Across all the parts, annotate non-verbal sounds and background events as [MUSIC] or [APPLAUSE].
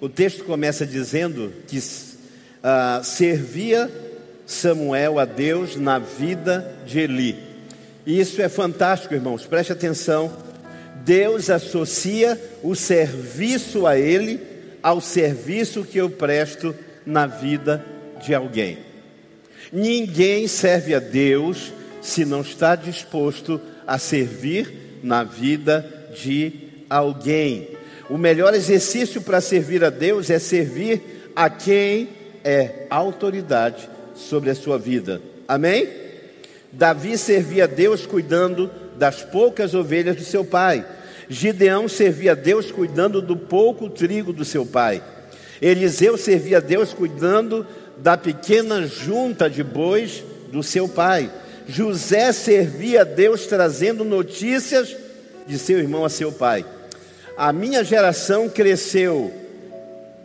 o texto começa dizendo que uh, servia Samuel a Deus na vida de Eli. E isso é fantástico, irmãos, preste atenção. Deus associa o serviço a Ele ao serviço que eu presto na vida de alguém. Ninguém serve a Deus se não está disposto a servir na vida de alguém. O melhor exercício para servir a Deus é servir a quem é autoridade sobre a sua vida. Amém? Davi servia a Deus cuidando das poucas ovelhas do seu pai. Gideão servia a Deus cuidando do pouco trigo do seu pai. Eliseu servia a Deus cuidando da pequena junta de bois do seu pai. José servia a Deus trazendo notícias de seu irmão a seu pai. A minha geração cresceu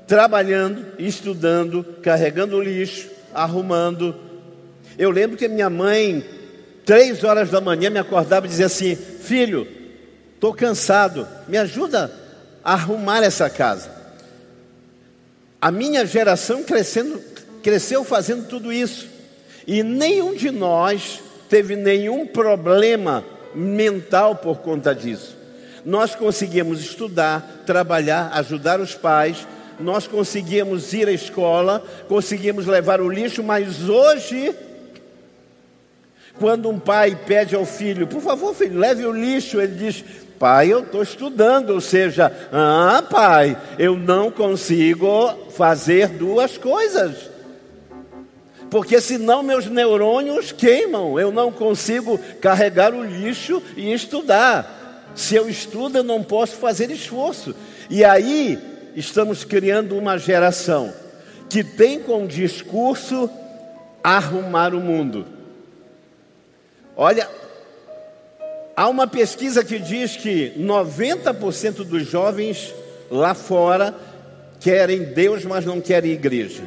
trabalhando, estudando, carregando lixo, arrumando. Eu lembro que minha mãe, três horas da manhã, me acordava e dizia assim: Filho, estou cansado, me ajuda a arrumar essa casa. A minha geração crescendo, cresceu fazendo tudo isso. E nenhum de nós teve nenhum problema mental por conta disso. Nós conseguimos estudar, trabalhar, ajudar os pais, nós conseguimos ir à escola, conseguimos levar o lixo, mas hoje, quando um pai pede ao filho, por favor, filho, leve o lixo, ele diz: Pai, eu estou estudando, ou seja, ah, pai, eu não consigo fazer duas coisas. Porque senão meus neurônios queimam, eu não consigo carregar o lixo e estudar. Se eu estudo, eu não posso fazer esforço. E aí estamos criando uma geração que tem como discurso arrumar o mundo. Olha, há uma pesquisa que diz que 90% dos jovens lá fora querem Deus, mas não querem igreja.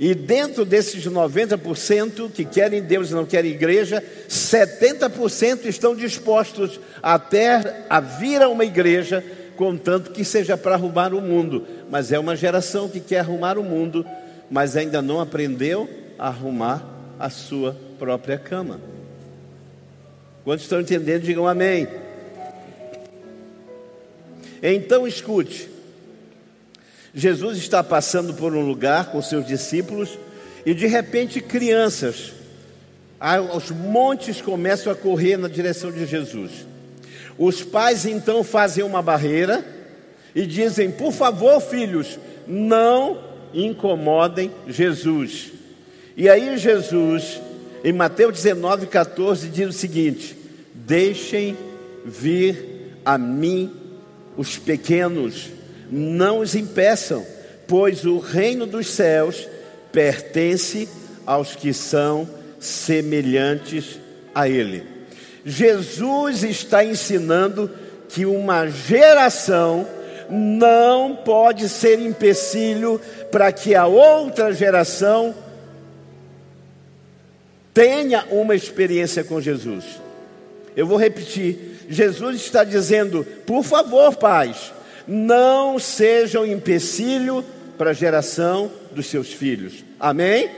E dentro desses 90% que querem Deus e não querem igreja, 70% estão dispostos até a vir a uma igreja, contanto que seja para arrumar o mundo. Mas é uma geração que quer arrumar o mundo, mas ainda não aprendeu a arrumar a sua própria cama. Quantos estão entendendo, digam amém. Então escute. Jesus está passando por um lugar com seus discípulos e de repente crianças aos montes começam a correr na direção de Jesus. Os pais então fazem uma barreira e dizem: Por favor, filhos, não incomodem Jesus. E aí, Jesus, em Mateus 19, 14, diz o seguinte: Deixem vir a mim os pequenos não os impeçam, pois o reino dos céus pertence aos que são semelhantes a Ele. Jesus está ensinando que uma geração não pode ser empecilho para que a outra geração tenha uma experiência com Jesus. Eu vou repetir: Jesus está dizendo, por favor, pais, não sejam empecilho para a geração dos seus filhos. Amém?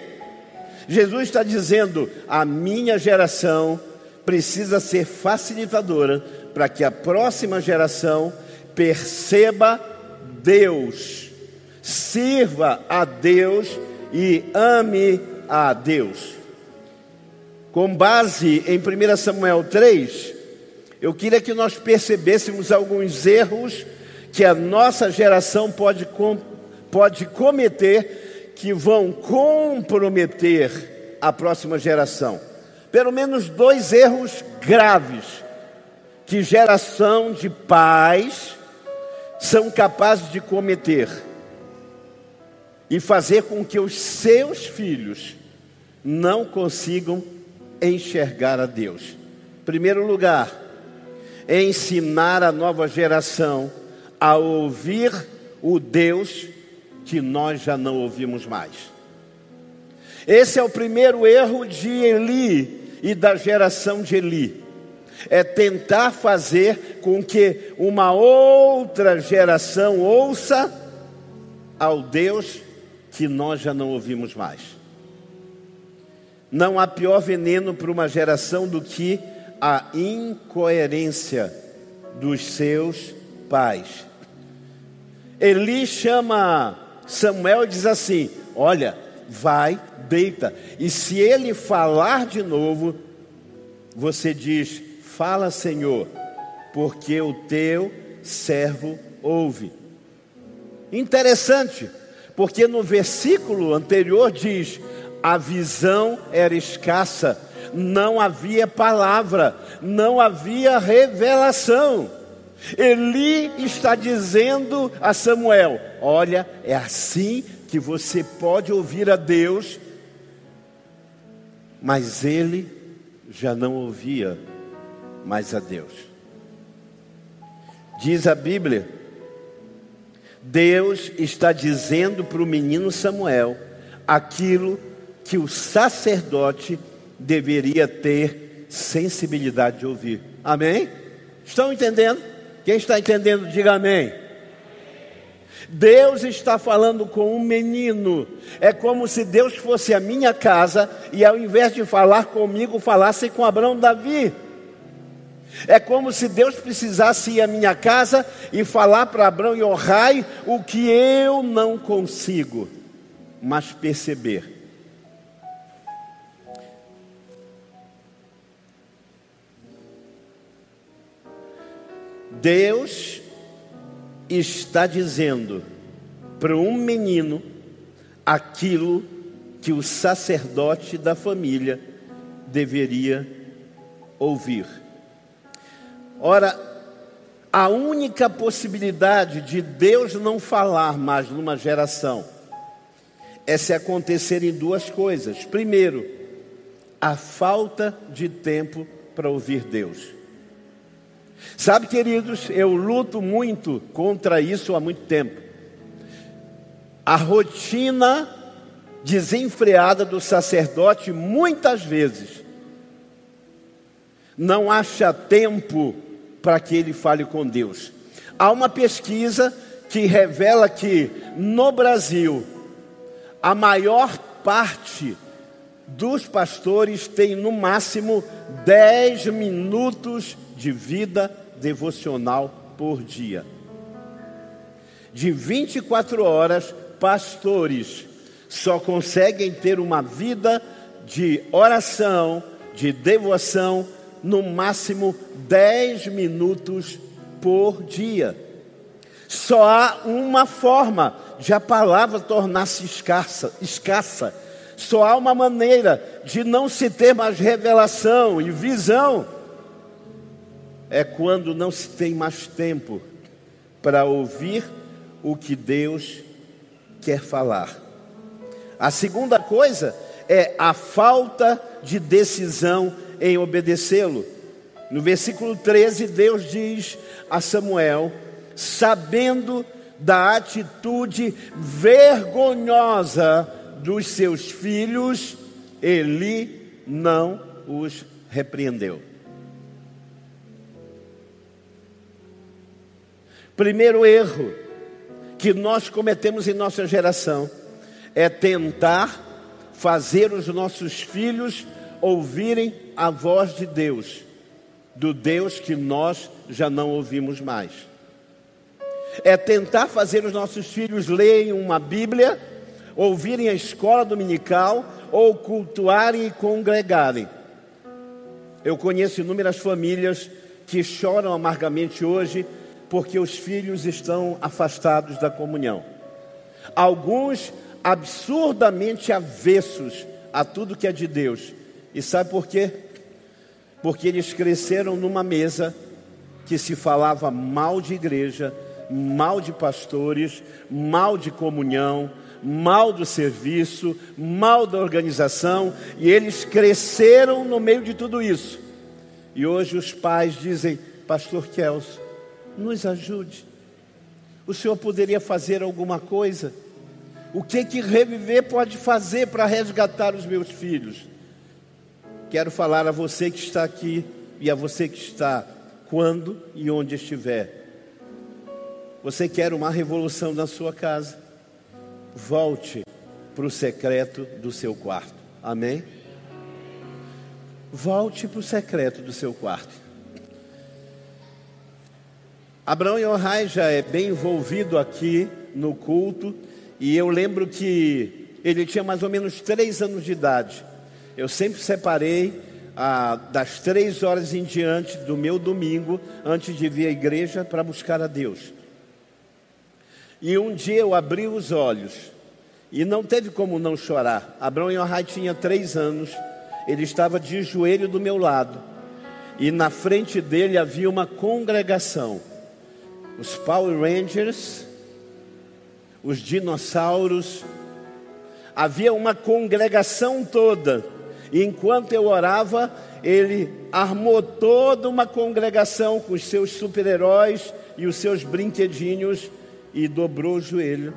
Jesus está dizendo: a minha geração precisa ser facilitadora para que a próxima geração perceba Deus, sirva a Deus e ame a Deus. Com base em 1 Samuel 3, eu queria que nós percebêssemos alguns erros que a nossa geração pode, pode cometer que vão comprometer a próxima geração. Pelo menos dois erros graves que geração de pais são capazes de cometer e fazer com que os seus filhos não consigam enxergar a Deus. Primeiro lugar, ensinar a nova geração a ouvir o Deus que nós já não ouvimos mais. Esse é o primeiro erro de Eli e da geração de Eli. É tentar fazer com que uma outra geração ouça ao Deus que nós já não ouvimos mais. Não há pior veneno para uma geração do que a incoerência dos seus pais. Eli chama Samuel e diz assim: Olha, vai, deita. E se ele falar de novo, você diz: Fala, Senhor, porque o teu servo ouve. Interessante, porque no versículo anterior diz: a visão era escassa, não havia palavra, não havia revelação. Eli está dizendo a Samuel: Olha, é assim que você pode ouvir a Deus, mas ele já não ouvia mais a Deus. Diz a Bíblia, Deus está dizendo para o menino Samuel aquilo que o sacerdote deveria ter sensibilidade de ouvir. Amém? Estão entendendo? Quem está entendendo, diga amém. Deus está falando com um menino. É como se Deus fosse a minha casa e ao invés de falar comigo, falasse com Abraão Davi. É como se Deus precisasse ir à minha casa e falar para Abraão e Ohai o que eu não consigo, mas perceber. Deus está dizendo para um menino aquilo que o sacerdote da família deveria ouvir. Ora, a única possibilidade de Deus não falar mais numa geração é se acontecerem duas coisas. Primeiro, a falta de tempo para ouvir Deus. Sabe, queridos, eu luto muito contra isso há muito tempo. A rotina desenfreada do sacerdote muitas vezes não acha tempo para que ele fale com Deus. Há uma pesquisa que revela que no Brasil a maior parte dos pastores tem no máximo 10 minutos de vida devocional por dia. De 24 horas, pastores só conseguem ter uma vida de oração, de devoção, no máximo 10 minutos por dia. Só há uma forma de a palavra tornar-se escassa, escassa. Só há uma maneira de não se ter mais revelação e visão. É quando não se tem mais tempo para ouvir o que Deus quer falar. A segunda coisa é a falta de decisão em obedecê-lo. No versículo 13, Deus diz a Samuel: sabendo da atitude vergonhosa dos seus filhos, ele não os repreendeu. Primeiro erro que nós cometemos em nossa geração é tentar fazer os nossos filhos ouvirem a voz de Deus, do Deus que nós já não ouvimos mais. É tentar fazer os nossos filhos lerem uma Bíblia, ouvirem a escola dominical ou cultuarem e congregarem. Eu conheço inúmeras famílias que choram amargamente hoje porque os filhos estão afastados da comunhão. Alguns absurdamente avessos a tudo que é de Deus e sabe por quê? Porque eles cresceram numa mesa que se falava mal de igreja, mal de pastores, mal de comunhão, mal do serviço, mal da organização, e eles cresceram no meio de tudo isso. E hoje os pais dizem: Pastor Kelso, nos ajude. O senhor poderia fazer alguma coisa? O que que reviver pode fazer para resgatar os meus filhos? Quero falar a você que está aqui e a você que está quando e onde estiver. Você quer uma revolução na sua casa? volte para o secreto do seu quarto. Amém? Volte para o secreto do seu quarto. Abraão Yohai já é bem envolvido aqui no culto, e eu lembro que ele tinha mais ou menos três anos de idade. Eu sempre separei ah, das três horas em diante do meu domingo, antes de vir à igreja, para buscar a Deus. E um dia eu abri os olhos, e não teve como não chorar. Abraão Yohai tinha três anos, ele estava de joelho do meu lado, e na frente dele havia uma congregação. Os Power Rangers, os dinossauros, havia uma congregação toda. E enquanto eu orava, ele armou toda uma congregação com os seus super-heróis e os seus brinquedinhos e dobrou o joelho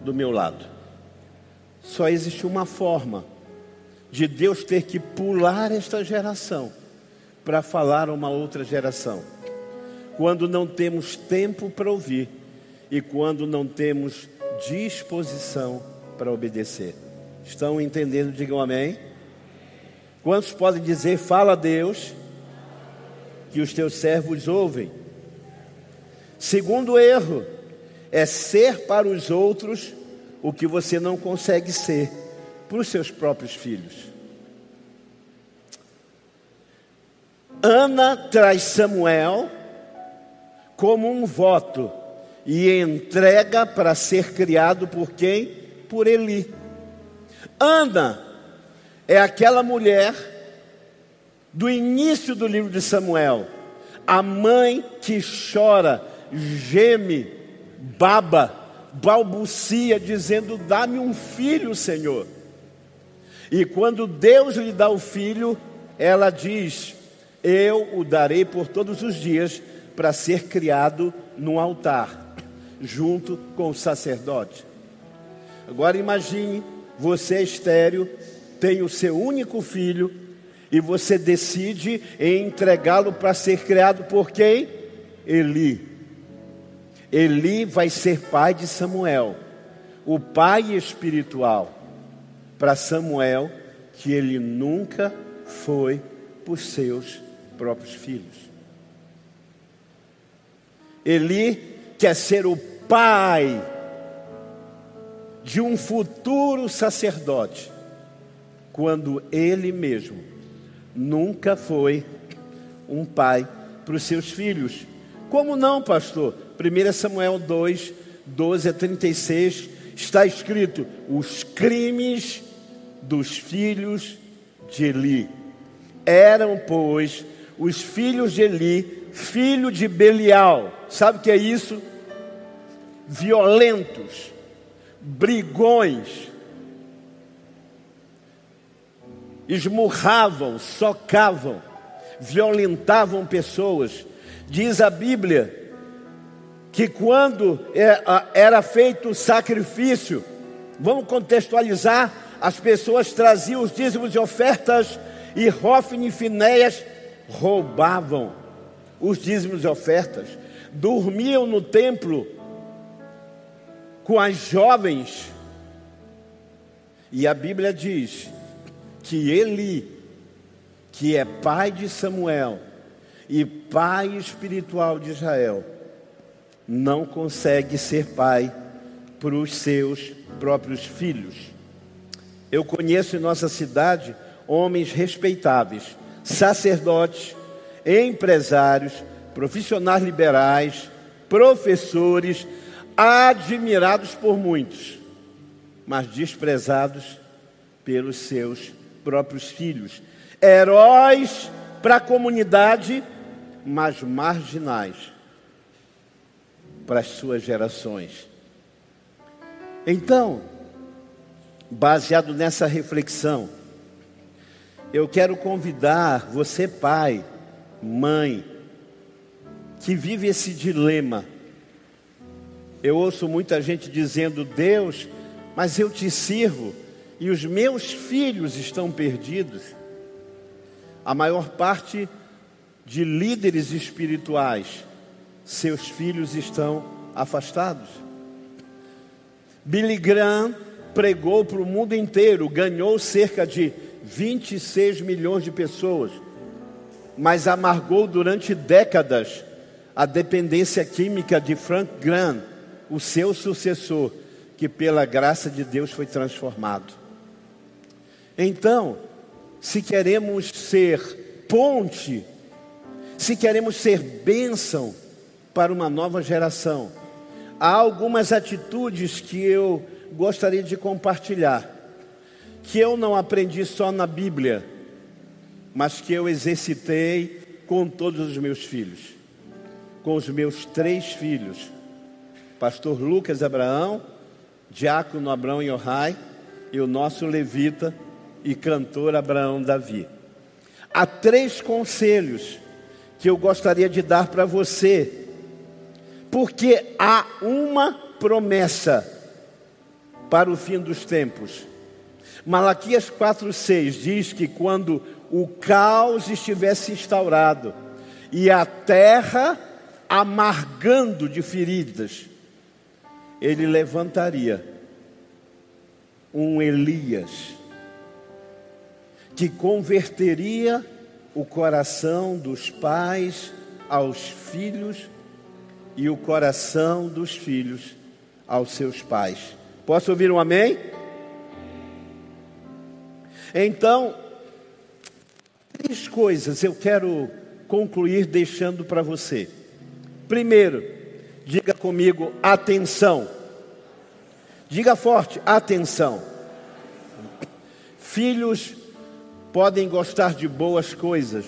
do meu lado. Só existe uma forma de Deus ter que pular esta geração para falar a uma outra geração. Quando não temos tempo para ouvir e quando não temos disposição para obedecer. Estão entendendo? Digam amém. Quantos podem dizer, fala a Deus, que os teus servos ouvem? Segundo erro, é ser para os outros o que você não consegue ser para os seus próprios filhos. Ana traz Samuel como um voto e entrega para ser criado por quem? Por Eli. Ana é aquela mulher do início do livro de Samuel, a mãe que chora, geme, baba, balbucia, dizendo: Dá-me um filho, Senhor. E quando Deus lhe dá o filho, ela diz: Eu o darei por todos os dias para ser criado no altar, junto com o sacerdote. Agora imagine, você é estéreo, tem o seu único filho, e você decide entregá-lo para ser criado por quem? Eli. Eli vai ser pai de Samuel, o pai espiritual para Samuel, que ele nunca foi por seus próprios filhos. Eli quer ser o pai de um futuro sacerdote, quando ele mesmo nunca foi um pai para os seus filhos. Como não, pastor? 1 Samuel 2, 12 a 36, está escrito: os crimes dos filhos de Eli eram, pois, os filhos de Eli, filho de Belial. Sabe o que é isso? Violentos, brigões, esmurravam, socavam, violentavam pessoas. Diz a Bíblia que quando é, era feito o sacrifício, vamos contextualizar, as pessoas traziam os dízimos e ofertas e Rofne e Finéias roubavam os dízimos e ofertas, dormiam no templo com as jovens. E a Bíblia diz que Eli, que é pai de Samuel e pai espiritual de Israel, não consegue ser pai para os seus próprios filhos. Eu conheço em nossa cidade homens respeitáveis, sacerdotes, empresários, profissionais liberais, professores, admirados por muitos, mas desprezados pelos seus próprios filhos, heróis para a comunidade, mas marginais para as suas gerações. Então, baseado nessa reflexão, eu quero convidar você, pai, mãe, que vive esse dilema. Eu ouço muita gente dizendo: Deus, mas eu te sirvo e os meus filhos estão perdidos. A maior parte de líderes espirituais, seus filhos estão afastados. Billy Graham pregou para o mundo inteiro, ganhou cerca de 26 milhões de pessoas, mas amargou durante décadas a dependência química de Frank Graham, o seu sucessor, que pela graça de Deus foi transformado. Então, se queremos ser ponte, se queremos ser bênção para uma nova geração, há algumas atitudes que eu gostaria de compartilhar, que eu não aprendi só na Bíblia, mas que eu exercitei com todos os meus filhos, com os meus três filhos, pastor Lucas Abraão, diácono Abraão Yohai e o nosso levita e cantor Abraão Davi. Há três conselhos que eu gostaria de dar para você, porque há uma promessa para o fim dos tempos. Malaquias 4,6 diz que quando o caos estivesse instaurado e a terra amargando de feridas, ele levantaria um Elias que converteria o coração dos pais aos filhos e o coração dos filhos aos seus pais. Posso ouvir um amém? Então, três coisas eu quero concluir deixando para você. Primeiro, diga comigo, atenção. Diga forte, atenção. Filhos podem gostar de boas coisas,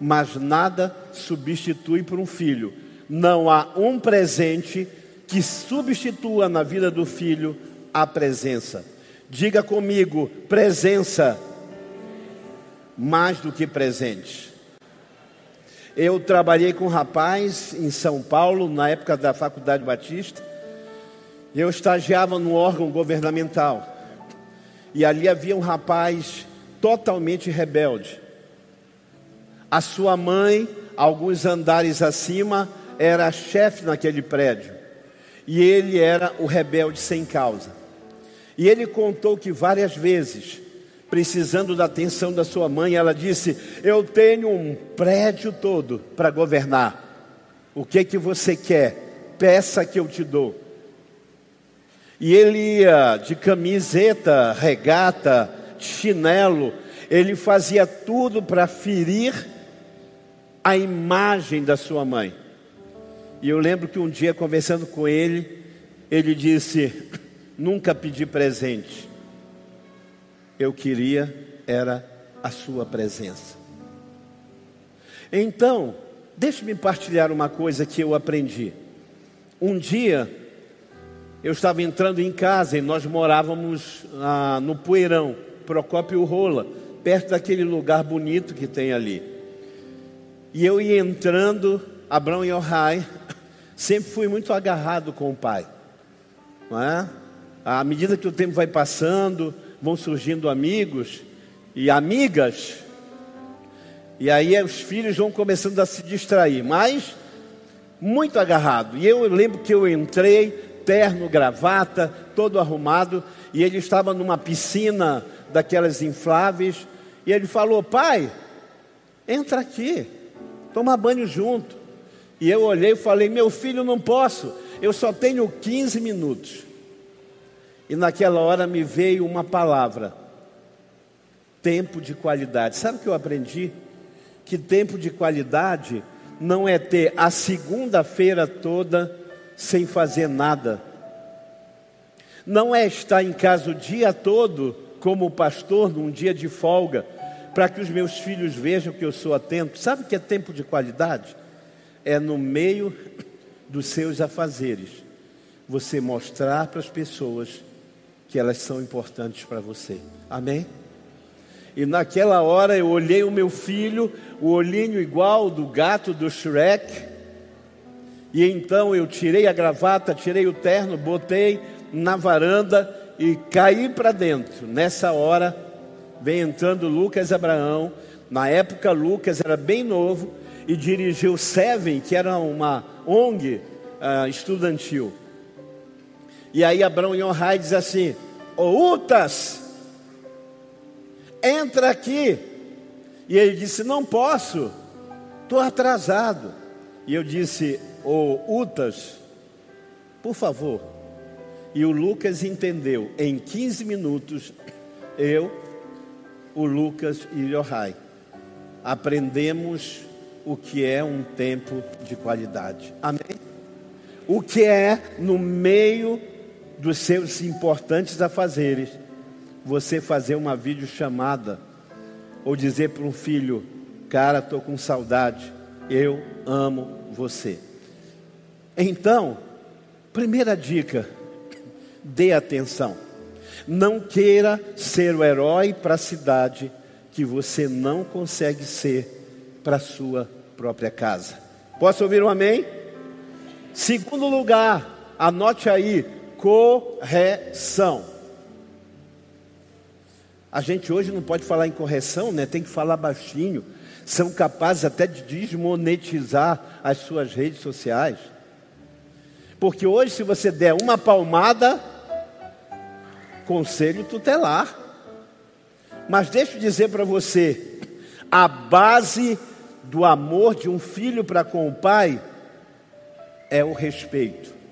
mas nada substitui por um filho. Não há um presente que substitua na vida do filho a presença. Diga comigo, presença mais do que presente. Eu trabalhei com um rapaz em São Paulo, na época da Faculdade Batista. Eu estagiava no órgão governamental. E ali havia um rapaz totalmente rebelde. A sua mãe, alguns andares acima, era chefe naquele prédio. E ele era o rebelde sem causa. E ele contou que várias vezes, precisando da atenção da sua mãe, ela disse: Eu tenho um prédio todo para governar. O que que você quer? Peça que eu te dou. E ele ia de camiseta, regata, chinelo, ele fazia tudo para ferir a imagem da sua mãe. E eu lembro que um dia, conversando com ele, ele disse: Nunca pedi presente, eu queria era a sua presença. Então, deixe-me partilhar uma coisa que eu aprendi. Um dia, eu estava entrando em casa e nós morávamos ah, no Poeirão, Procópio Rola, perto daquele lugar bonito que tem ali. E eu ia entrando, Abraão e Ohai, [LAUGHS] sempre fui muito agarrado com o pai. Não é? À medida que o tempo vai passando, vão surgindo amigos e amigas, e aí os filhos vão começando a se distrair, mas muito agarrado. E eu lembro que eu entrei, terno, gravata, todo arrumado, e ele estava numa piscina daquelas infláveis, e ele falou: Pai, entra aqui, toma banho junto. E eu olhei e falei: Meu filho, não posso, eu só tenho 15 minutos. E naquela hora me veio uma palavra: tempo de qualidade. Sabe o que eu aprendi? Que tempo de qualidade não é ter a segunda-feira toda sem fazer nada. Não é estar em casa o dia todo, como pastor, num dia de folga, para que os meus filhos vejam que eu sou atento. Sabe o que é tempo de qualidade? É no meio dos seus afazeres, você mostrar para as pessoas que elas são importantes para você. Amém? E naquela hora eu olhei o meu filho, o olhinho igual do gato do Shrek, e então eu tirei a gravata, tirei o terno, botei na varanda e caí para dentro. Nessa hora, vem entrando Lucas Abraão. Na época, Lucas era bem novo e dirigiu Seven, que era uma ONG uh, ah, estudantil. E aí Abraão Yonhai diz assim: Ô Utas, entra aqui. E ele disse: Não posso, estou atrasado. E eu disse: Ô Utas, por favor. E o Lucas entendeu. Em 15 minutos, eu, o Lucas e o Yohai aprendemos o que é um tempo de qualidade. Amém? O que é no meio dos seus importantes afazeres, você fazer uma videochamada ou dizer para um filho, cara, estou com saudade, eu amo você. Então, primeira dica, dê atenção. Não queira ser o herói para a cidade que você não consegue ser para a sua própria casa. Posso ouvir um amém? Segundo lugar, anote aí, correção. A gente hoje não pode falar em correção, né? Tem que falar baixinho. São capazes até de desmonetizar as suas redes sociais. Porque hoje, se você der uma palmada, conselho tutelar. Mas deixa eu dizer para você: a base do amor de um filho para com o pai é o respeito.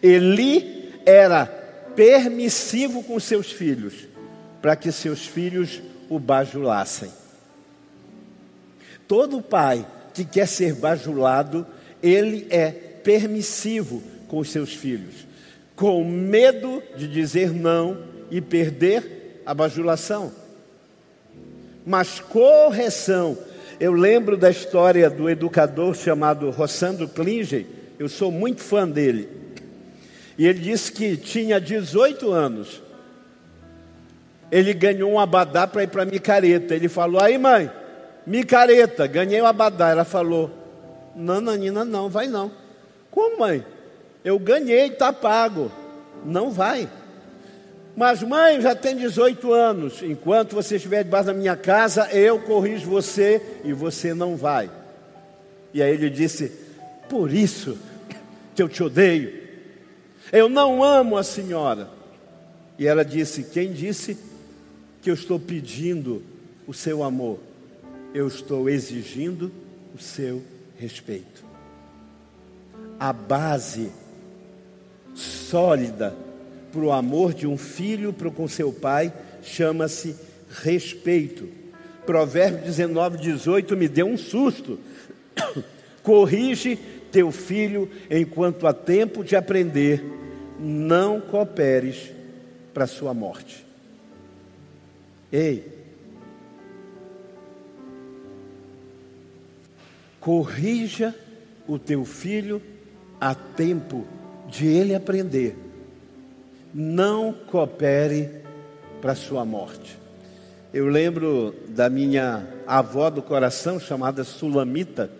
Eli era permissivo com seus filhos, para que seus filhos o bajulassem. Todo pai que quer ser bajulado, ele é permissivo com os seus filhos, com medo de dizer não e perder a bajulação. Mas correção, eu lembro da história do educador chamado Rossandro Klinger, eu sou muito fã dele. E ele disse que tinha 18 anos. Ele ganhou um abadá para ir para micareta. Ele falou: Aí, mãe, micareta, ganhei o um abadá. Ela falou: Não, Nanina, não, vai não. Como, mãe? Eu ganhei, está pago. Não vai. Mas, mãe, já tem 18 anos. Enquanto você estiver debaixo da minha casa, eu corrijo você e você não vai. E aí ele disse: Por isso que eu te odeio. Eu não amo a senhora. E ela disse: Quem disse que eu estou pedindo o seu amor? Eu estou exigindo o seu respeito. A base sólida para o amor de um filho para com seu pai chama-se respeito. Provérbio 19, 18 me deu um susto. [COUGHS] Corrige teu filho enquanto há tempo de aprender, não cooperes para a sua morte. Ei, corrija o teu filho a tempo de ele aprender não coopere para a sua morte. Eu lembro da minha avó do coração, chamada Sulamita.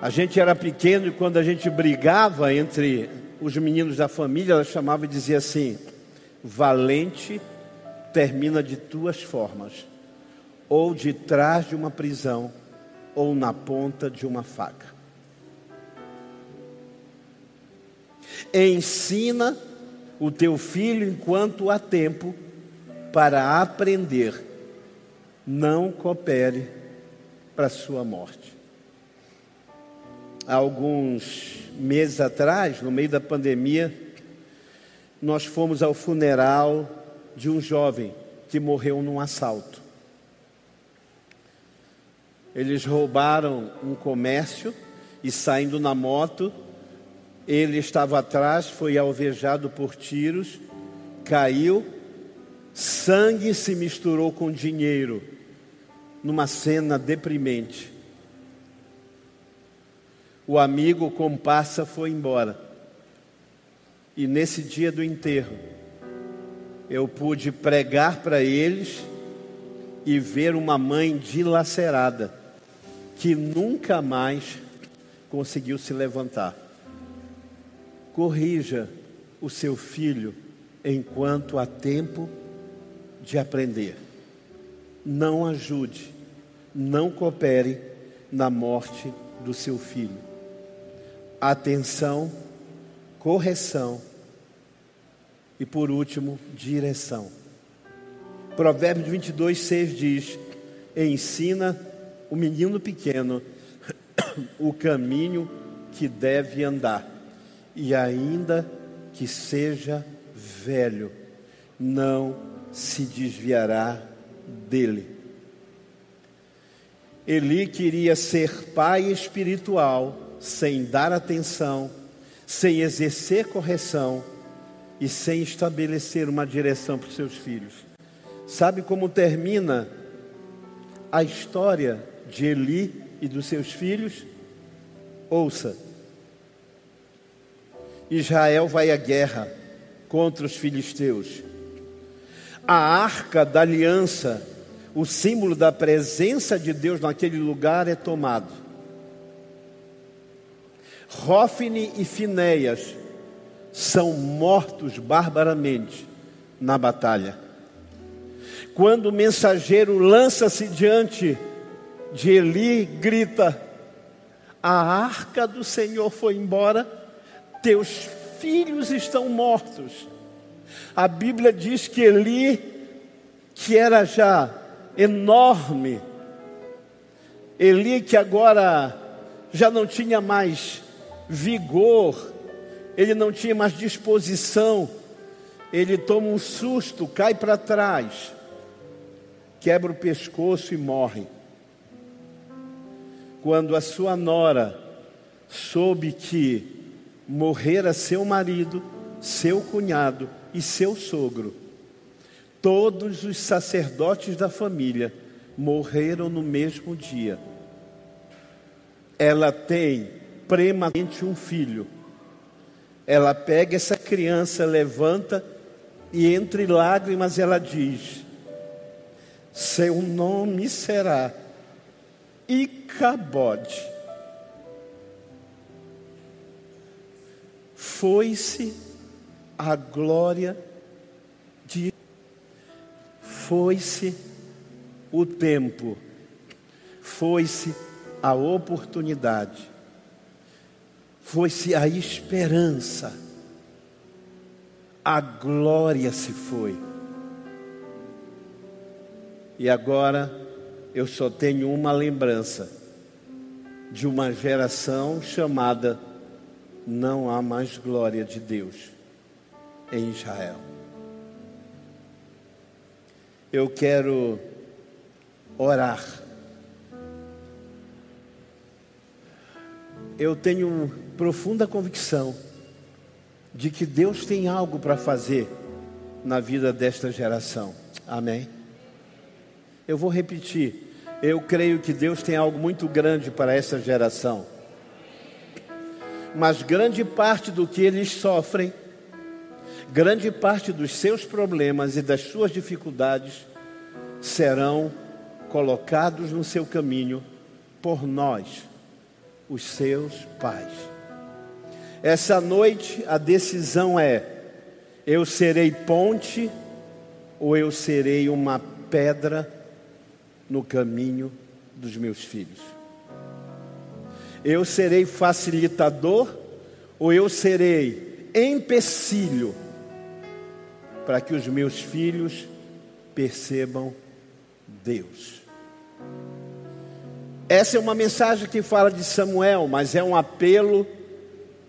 A gente era pequeno e quando a gente brigava entre os meninos da família, ela chamava e dizia assim: Valente termina de duas formas, ou de trás de uma prisão, ou na ponta de uma faca. Ensina o teu filho enquanto há tempo para aprender. Não coopere para sua morte. Há alguns meses atrás, no meio da pandemia, nós fomos ao funeral de um jovem que morreu num assalto. Eles roubaram um comércio e saindo na moto, ele estava atrás, foi alvejado por tiros, caiu, sangue se misturou com dinheiro, numa cena deprimente. O amigo comparsa foi embora. E nesse dia do enterro, eu pude pregar para eles e ver uma mãe dilacerada, que nunca mais conseguiu se levantar. Corrija o seu filho enquanto há tempo de aprender. Não ajude, não coopere na morte do seu filho. Atenção correção e, por último, direção. Provérbios 22, 6 diz: Ensina o menino pequeno [COUGHS] o caminho que deve andar, e ainda que seja velho, não se desviará dele. Eli queria ser pai espiritual, sem dar atenção, sem exercer correção e sem estabelecer uma direção para os seus filhos. Sabe como termina a história de Eli e dos seus filhos? Ouça. Israel vai à guerra contra os filisteus. A arca da aliança, o símbolo da presença de Deus naquele lugar, é tomado. Rófine e Finéias são mortos barbaramente na batalha. Quando o mensageiro lança-se diante de Eli, grita: A arca do Senhor foi embora, teus filhos estão mortos. A Bíblia diz que Eli, que era já enorme, Eli que agora já não tinha mais vigor, ele não tinha mais disposição, ele toma um susto, cai para trás, quebra o pescoço e morre. Quando a sua nora soube que morrera seu marido, seu cunhado e seu sogro, todos os sacerdotes da família morreram no mesmo dia. Ela tem prematuramente um filho. Ela pega essa criança, levanta e entre lágrimas ela diz: Seu nome será Icabode. Foi-se a glória de foi-se o tempo, foi-se a oportunidade foi-se a esperança, a glória se foi. E agora eu só tenho uma lembrança de uma geração chamada Não há mais glória de Deus em Israel. Eu quero orar. Eu tenho profunda convicção de que Deus tem algo para fazer na vida desta geração. Amém? Eu vou repetir. Eu creio que Deus tem algo muito grande para essa geração. Mas grande parte do que eles sofrem, grande parte dos seus problemas e das suas dificuldades serão colocados no seu caminho por nós, os seus pais. Essa noite a decisão é: eu serei ponte ou eu serei uma pedra no caminho dos meus filhos? Eu serei facilitador ou eu serei empecilho para que os meus filhos percebam Deus? Essa é uma mensagem que fala de Samuel, mas é um apelo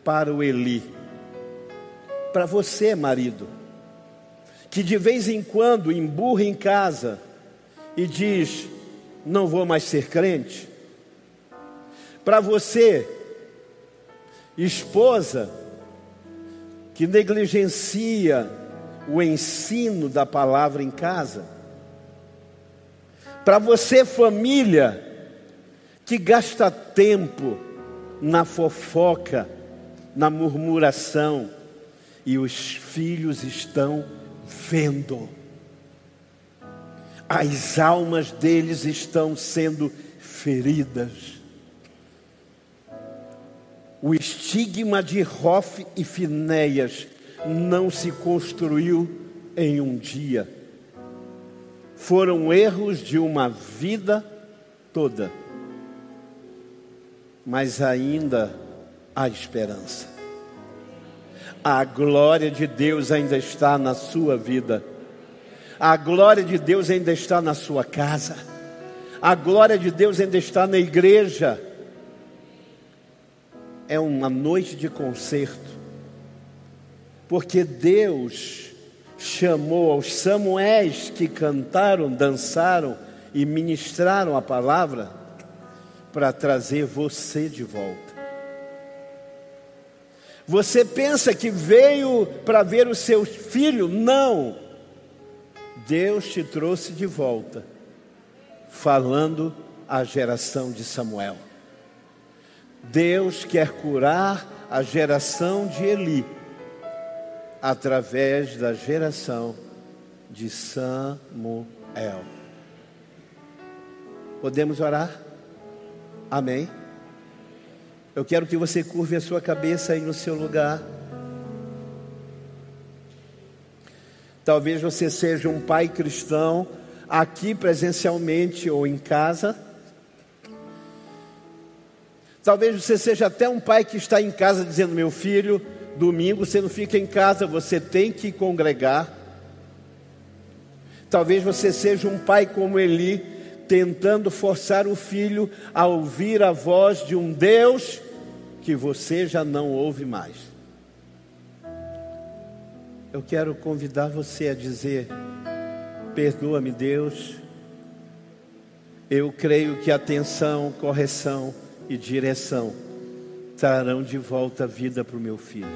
para o Eli. Para você, marido, que de vez em quando emburra em casa e diz: Não vou mais ser crente. Para você, esposa, que negligencia o ensino da palavra em casa. Para você, família, que gasta tempo na fofoca, na murmuração, e os filhos estão vendo. As almas deles estão sendo feridas. O estigma de Rof e Finéias não se construiu em um dia. Foram erros de uma vida toda. Mas ainda há esperança. A glória de Deus ainda está na sua vida. A glória de Deus ainda está na sua casa. A glória de Deus ainda está na igreja. É uma noite de concerto. Porque Deus chamou aos Samuéis que cantaram, dançaram e ministraram a palavra para trazer você de volta. Você pensa que veio para ver o seu filho? Não. Deus te trouxe de volta, falando à geração de Samuel. Deus quer curar a geração de Eli através da geração de Samuel. Podemos orar? Amém. Eu quero que você curve a sua cabeça aí no seu lugar. Talvez você seja um pai cristão aqui presencialmente ou em casa. Talvez você seja até um pai que está em casa dizendo: Meu filho, domingo você não fica em casa, você tem que congregar. Talvez você seja um pai como Eli, tentando forçar o filho a ouvir a voz de um Deus que você já não ouve mais. Eu quero convidar você a dizer: Perdoa-me, Deus. Eu creio que atenção, correção e direção trarão de volta a vida para o meu filho.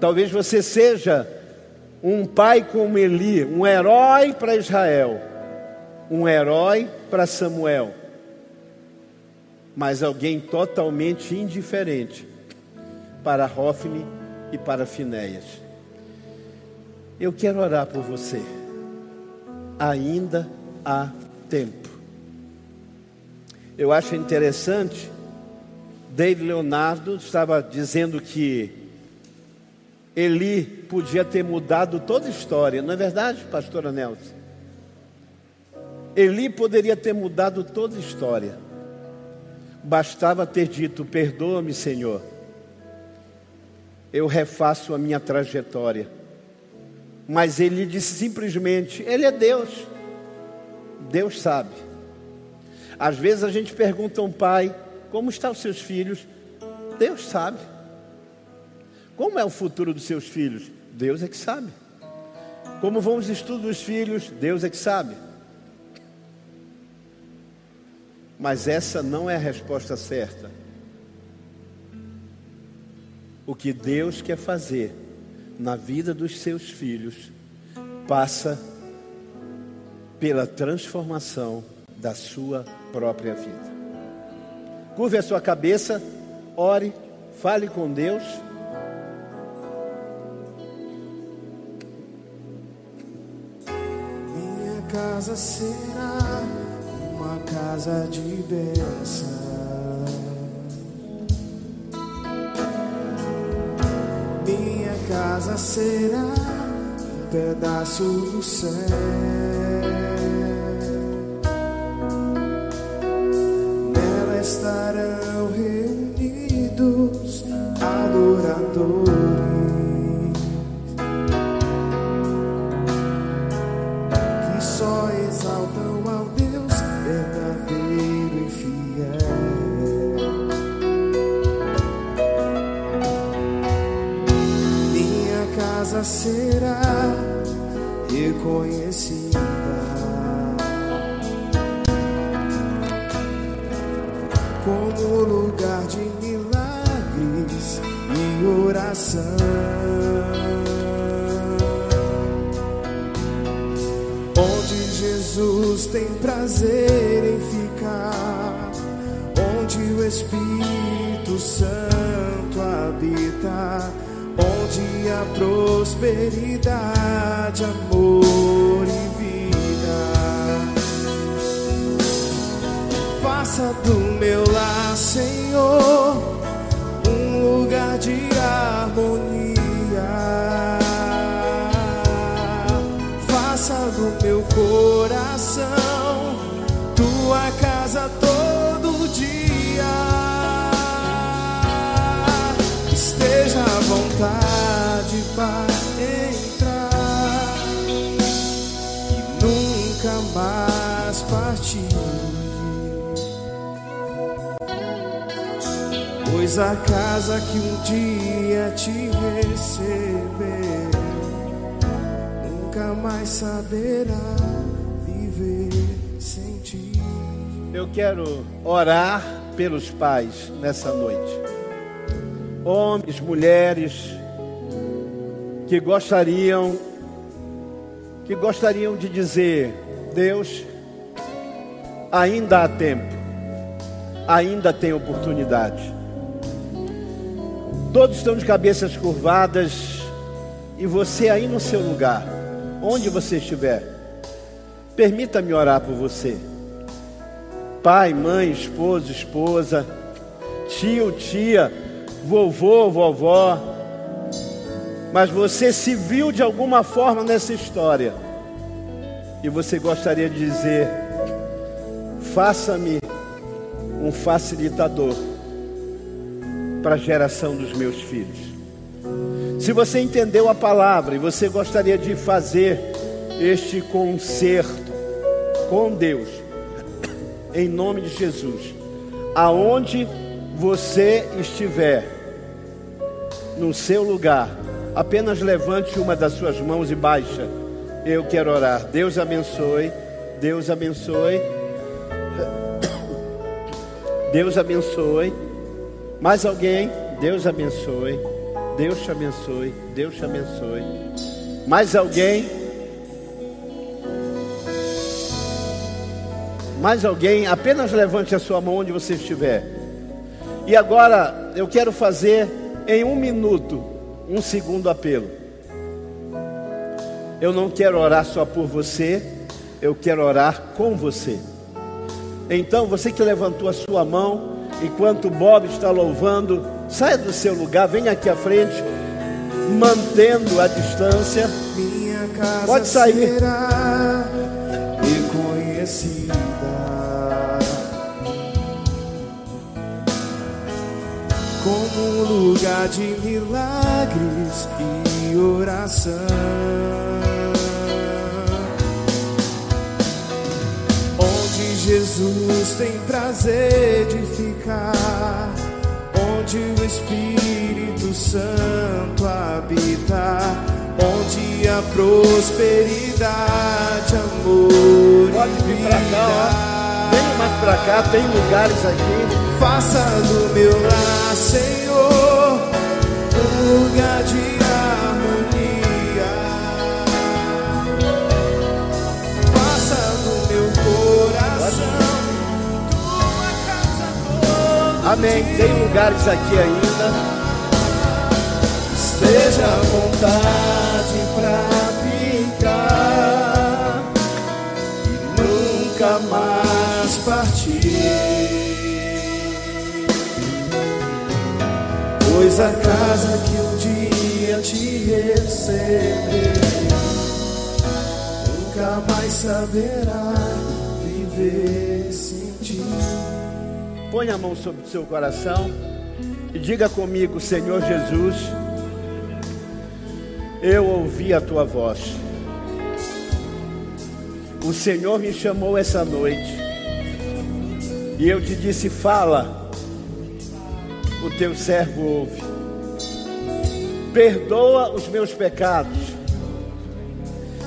Talvez você seja um pai como Eli, um herói para Israel, um herói para Samuel, mas alguém totalmente indiferente para Hofni e para Finéias. Eu quero orar por você. Ainda há tempo. Eu acho interessante David Leonardo estava dizendo que Eli podia ter mudado toda a história, não é verdade, pastora Nelson? Eli poderia ter mudado toda a história. Bastava ter dito: Perdoa-me, Senhor. Eu refaço a minha trajetória. Mas ele disse simplesmente: Ele é Deus. Deus sabe. Às vezes a gente pergunta a um pai: como estão os seus filhos? Deus sabe. Como é o futuro dos seus filhos? Deus é que sabe. Como vão os estudos dos filhos? Deus é que sabe. Mas essa não é a resposta certa. O que Deus quer fazer na vida dos seus filhos passa pela transformação da sua própria vida. Curve a sua cabeça, ore, fale com Deus. Minha casa será casa de bênção. Minha casa será um pedaço do céu. Casa será reconhecida. como lugar de milagres e oração. Onde Jesus tem prazer em ficar, onde o Espírito Santo habita, onde a prosperidade, amor pois a casa que um dia te receber nunca mais saberá viver sem ti. Eu quero orar pelos pais nessa noite. Homens, mulheres que gostariam que gostariam de dizer: Deus, ainda há tempo, ainda tem oportunidade. Todos estão de cabeças curvadas. E você aí no seu lugar, onde você estiver, permita-me orar por você. Pai, mãe, esposo, esposa, tio, tia, vovô, vovó, mas você se viu de alguma forma nessa história. E você gostaria de dizer: faça-me um facilitador para a geração dos meus filhos. Se você entendeu a palavra e você gostaria de fazer este concerto com Deus, em nome de Jesus, aonde você estiver, no seu lugar, apenas levante uma das suas mãos e baixa. Eu quero orar. Deus abençoe. Deus abençoe. [COUGHS] Deus abençoe. Mais alguém? Deus abençoe. Deus te abençoe. Deus te abençoe. Mais alguém? Mais alguém? Apenas levante a sua mão onde você estiver. E agora eu quero fazer em um minuto um segundo apelo. Eu não quero orar só por você, eu quero orar com você. Então, você que levantou a sua mão, enquanto Bob está louvando, saia do seu lugar, venha aqui à frente, mantendo a distância. Minha casa Pode sair. reconhecida como um lugar de milagres e oração. Onde Jesus tem prazer de ficar, onde o Espírito Santo habita, onde a prosperidade, amor Pode vir para cá, ó. Venha mais para cá, tem lugares aqui. Faça do meu lar, Senhor, um lugar de Amém. Tem lugares aqui ainda. Esteja à vontade pra ficar e nunca mais partir. Pois a casa que um dia te receber nunca mais saberá viver. Põe a mão sobre o seu coração e diga comigo, Senhor Jesus, eu ouvi a tua voz. O Senhor me chamou essa noite e eu te disse: Fala, o teu servo ouve. Perdoa os meus pecados,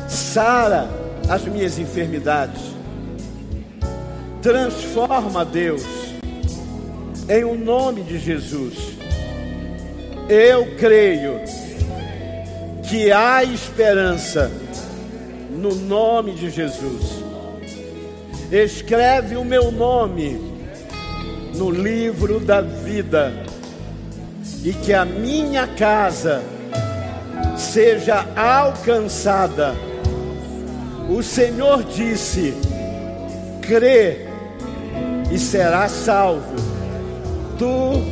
sara as minhas enfermidades, transforma, Deus, em o nome de Jesus. Eu creio que há esperança no nome de Jesus. Escreve o meu nome no livro da vida e que a minha casa seja alcançada. O Senhor disse: crê e será salvo, tu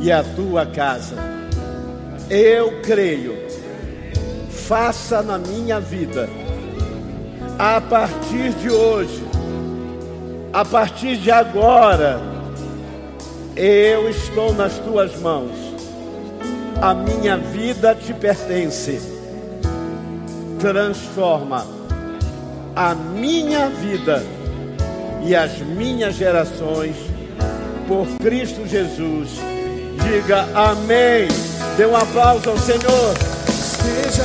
e a tua casa. Eu creio, faça na minha vida, a partir de hoje, a partir de agora, eu estou nas tuas mãos, a minha vida te pertence, transforma a minha vida e as minhas gerações por Cristo Jesus Diga amém. Dê um aplauso ao Senhor.